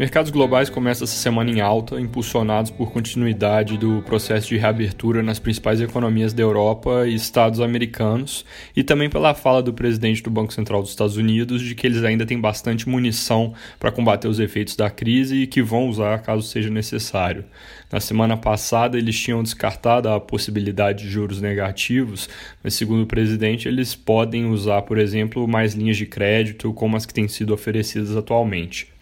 Mercados globais começam essa semana em alta, impulsionados por continuidade do processo de reabertura nas principais economias da Europa e Estados americanos, e também pela fala do presidente do Banco Central dos Estados Unidos de que eles ainda têm bastante munição para combater os efeitos da crise e que vão usar caso seja necessário. Na semana passada, eles tinham descartado a possibilidade de juros negativos, mas, segundo o presidente, eles podem usar, por exemplo, mais linhas de crédito, como as que têm sido oferecidas atualmente.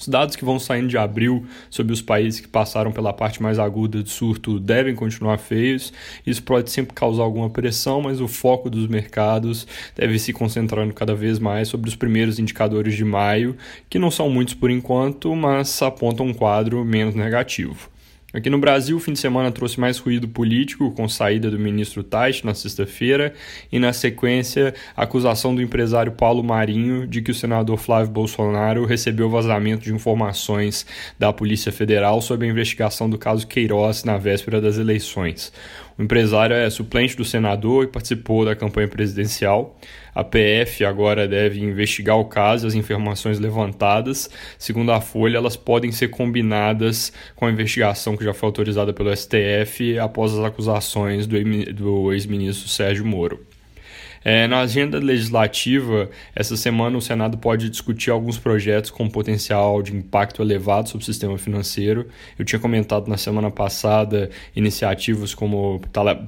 Os dados que vão saindo de abril sobre os países que passaram pela parte mais aguda do surto devem continuar feios. Isso pode sempre causar alguma pressão, mas o foco dos mercados deve se concentrando cada vez mais sobre os primeiros indicadores de maio, que não são muitos por enquanto, mas apontam um quadro menos negativo. Aqui no Brasil, o fim de semana trouxe mais ruído político, com saída do ministro Tait na sexta-feira, e na sequência, a acusação do empresário Paulo Marinho de que o senador Flávio Bolsonaro recebeu vazamento de informações da Polícia Federal sobre a investigação do caso Queiroz na véspera das eleições. O empresário é suplente do senador e participou da campanha presidencial. A PF agora deve investigar o caso e as informações levantadas. Segundo a Folha, elas podem ser combinadas com a investigação que já foi autorizada pelo STF após as acusações do ex-ministro Sérgio Moro. É, na agenda legislativa, essa semana o Senado pode discutir alguns projetos com potencial de impacto elevado sobre o sistema financeiro. Eu tinha comentado na semana passada iniciativas como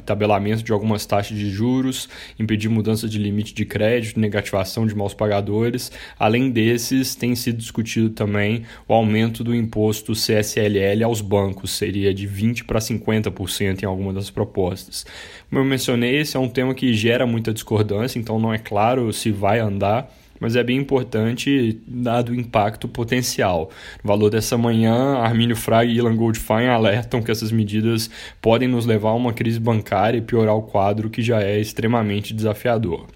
tabelamento de algumas taxas de juros, impedir mudança de limite de crédito, negativação de maus pagadores. Além desses, tem sido discutido também o aumento do imposto CSLL aos bancos, seria de 20% para 50% em alguma das propostas. Como eu mencionei, esse é um tema que gera muita discordância discordância, então não é claro se vai andar, mas é bem importante dado o impacto potencial. No valor dessa manhã, Armínio Fraga e Ilan Goldfein alertam que essas medidas podem nos levar a uma crise bancária e piorar o quadro que já é extremamente desafiador.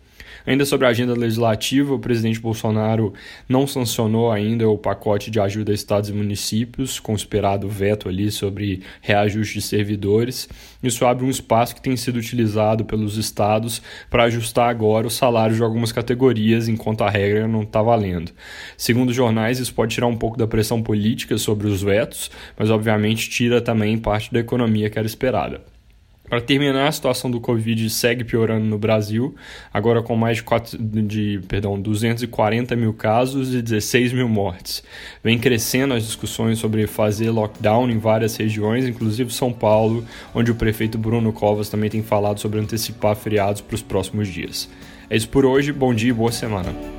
Ainda sobre a agenda legislativa, o presidente Bolsonaro não sancionou ainda o pacote de ajuda a estados e municípios, com o esperado veto ali sobre reajuste de servidores. Isso abre um espaço que tem sido utilizado pelos estados para ajustar agora os salários de algumas categorias, enquanto a regra não está valendo. Segundo os jornais, isso pode tirar um pouco da pressão política sobre os vetos, mas obviamente tira também parte da economia que era esperada. Para terminar, a situação do Covid segue piorando no Brasil, agora com mais de, 4, de perdão, 240 mil casos e 16 mil mortes. Vem crescendo as discussões sobre fazer lockdown em várias regiões, inclusive São Paulo, onde o prefeito Bruno Covas também tem falado sobre antecipar feriados para os próximos dias. É isso por hoje, bom dia e boa semana.